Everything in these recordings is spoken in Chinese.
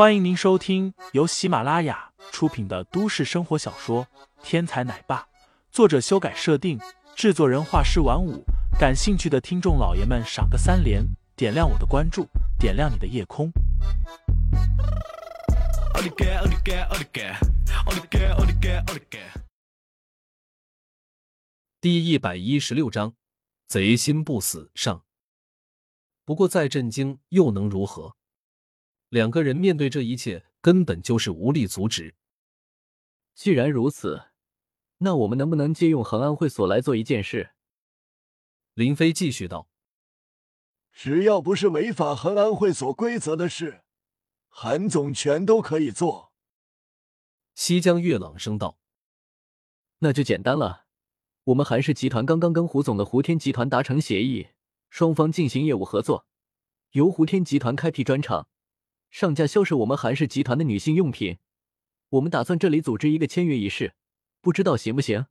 欢迎您收听由喜马拉雅出品的都市生活小说《天才奶爸》，作者修改设定，制作人画师晚舞。感兴趣的听众老爷们，赏个三连，点亮我的关注，点亮你的夜空。第一百一十六章，贼心不死上。不过再震惊又能如何？两个人面对这一切，根本就是无力阻止。既然如此，那我们能不能借用恒安会所来做一件事？林飞继续道：“只要不是违反恒安会所规则的事，韩总全都可以做。”西江月朗声道：“那就简单了，我们韩氏集团刚刚跟胡总的胡天集团达成协议，双方进行业务合作，由胡天集团开辟专场。”上架销售我们韩氏集团的女性用品，我们打算这里组织一个签约仪式，不知道行不行？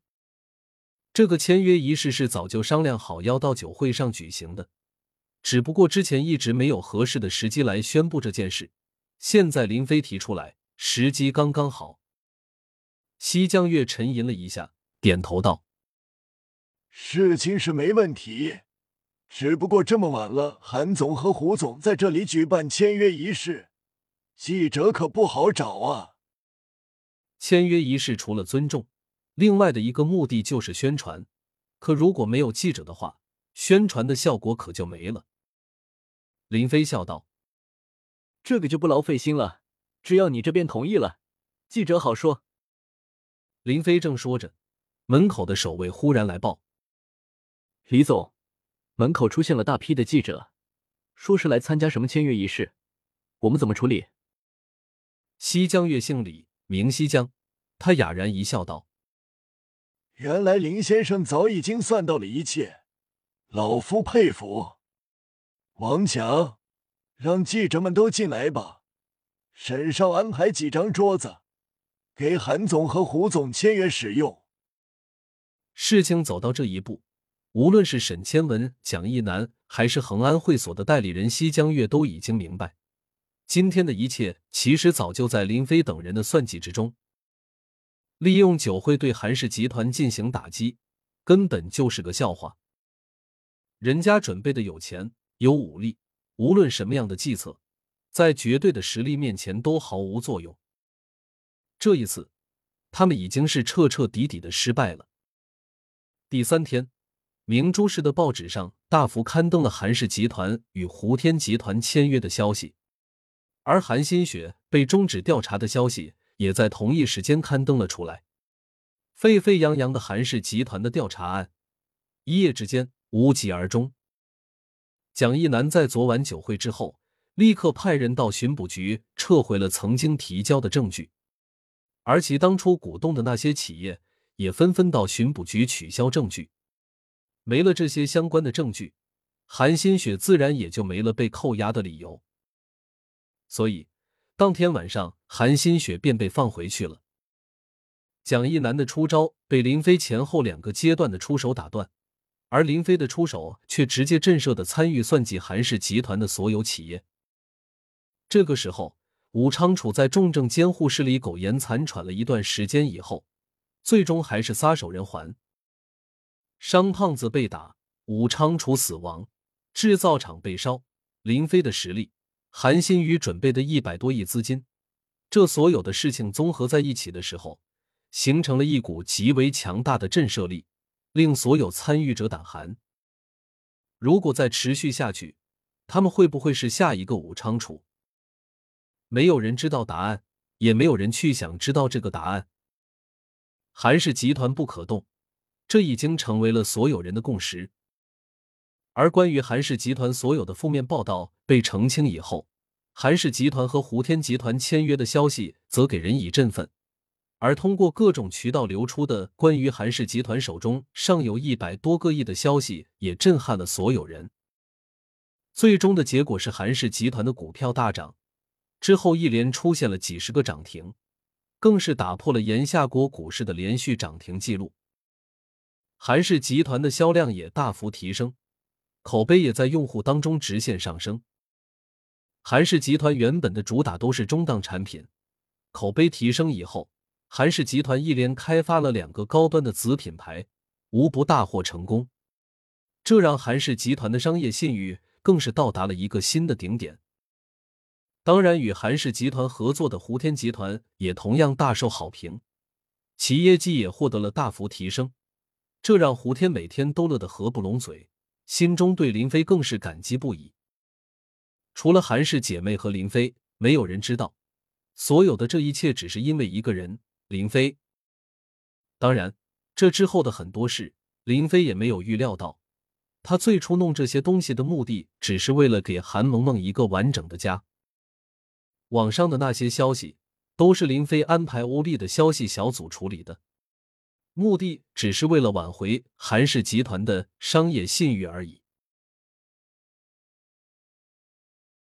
这个签约仪式是早就商量好要到酒会上举行的，只不过之前一直没有合适的时机来宣布这件事，现在林飞提出来，时机刚刚好。西江月沉吟了一下，点头道：“事情是没问题。”只不过这么晚了，韩总和胡总在这里举办签约仪式，记者可不好找啊。签约仪式除了尊重，另外的一个目的就是宣传。可如果没有记者的话，宣传的效果可就没了。林飞笑道：“这个就不劳费心了，只要你这边同意了，记者好说。”林飞正说着，门口的守卫忽然来报：“李总。”门口出现了大批的记者，说是来参加什么签约仪式，我们怎么处理？西江月姓李，名西江，他哑然一笑，道：“原来林先生早已经算到了一切，老夫佩服。王强，让记者们都进来吧，沈少安排几张桌子，给韩总和胡总签约使用。”事情走到这一步。无论是沈千文、蒋一南，还是恒安会所的代理人西江月，都已经明白，今天的一切其实早就在林飞等人的算计之中。利用酒会对韩氏集团进行打击，根本就是个笑话。人家准备的有钱有武力，无论什么样的计策，在绝对的实力面前都毫无作用。这一次，他们已经是彻彻底底的失败了。第三天。明珠市的报纸上大幅刊登了韩氏集团与胡天集团签约的消息，而韩新雪被终止调查的消息也在同一时间刊登了出来。沸沸扬扬的韩氏集团的调查案，一夜之间无疾而终。蒋一南在昨晚酒会之后，立刻派人到巡捕局撤回了曾经提交的证据，而其当初鼓动的那些企业也纷纷到巡捕局取消证据。没了这些相关的证据，韩新雪自然也就没了被扣押的理由。所以，当天晚上，韩新雪便被放回去了。蒋一南的出招被林飞前后两个阶段的出手打断，而林飞的出手却直接震慑的参与算计韩氏集团的所有企业。这个时候，武昌楚在重症监护室里苟延残喘了一段时间以后，最终还是撒手人寰。商胖子被打，武昌楚死亡，制造厂被烧，林飞的实力，韩新宇准备的一百多亿资金，这所有的事情综合在一起的时候，形成了一股极为强大的震慑力，令所有参与者胆寒。如果再持续下去，他们会不会是下一个武昌楚？没有人知道答案，也没有人去想知道这个答案。韩氏集团不可动。这已经成为了所有人的共识。而关于韩氏集团所有的负面报道被澄清以后，韩氏集团和胡天集团签约的消息则给人以振奋。而通过各种渠道流出的关于韩氏集团手中尚有一百多个亿的消息，也震撼了所有人。最终的结果是韩氏集团的股票大涨，之后一连出现了几十个涨停，更是打破了炎夏国股市的连续涨停记录。韩氏集团的销量也大幅提升，口碑也在用户当中直线上升。韩氏集团原本的主打都是中档产品，口碑提升以后，韩氏集团一连开发了两个高端的子品牌，无不大获成功。这让韩氏集团的商业信誉更是到达了一个新的顶点。当然，与韩氏集团合作的胡天集团也同样大受好评，其业绩也获得了大幅提升，这让胡天每天都乐得合不拢嘴，心中对林飞更是感激不已。除了韩氏姐妹和林飞，没有人知道，所有的这一切只是因为一个人——林飞。当然，这之后的很多事，林飞也没有预料到。他最初弄这些东西的目的，只是为了给韩萌萌一个完整的家。网上的那些消息，都是林飞安排欧丽的消息小组处理的，目的只是为了挽回韩氏集团的商业信誉而已。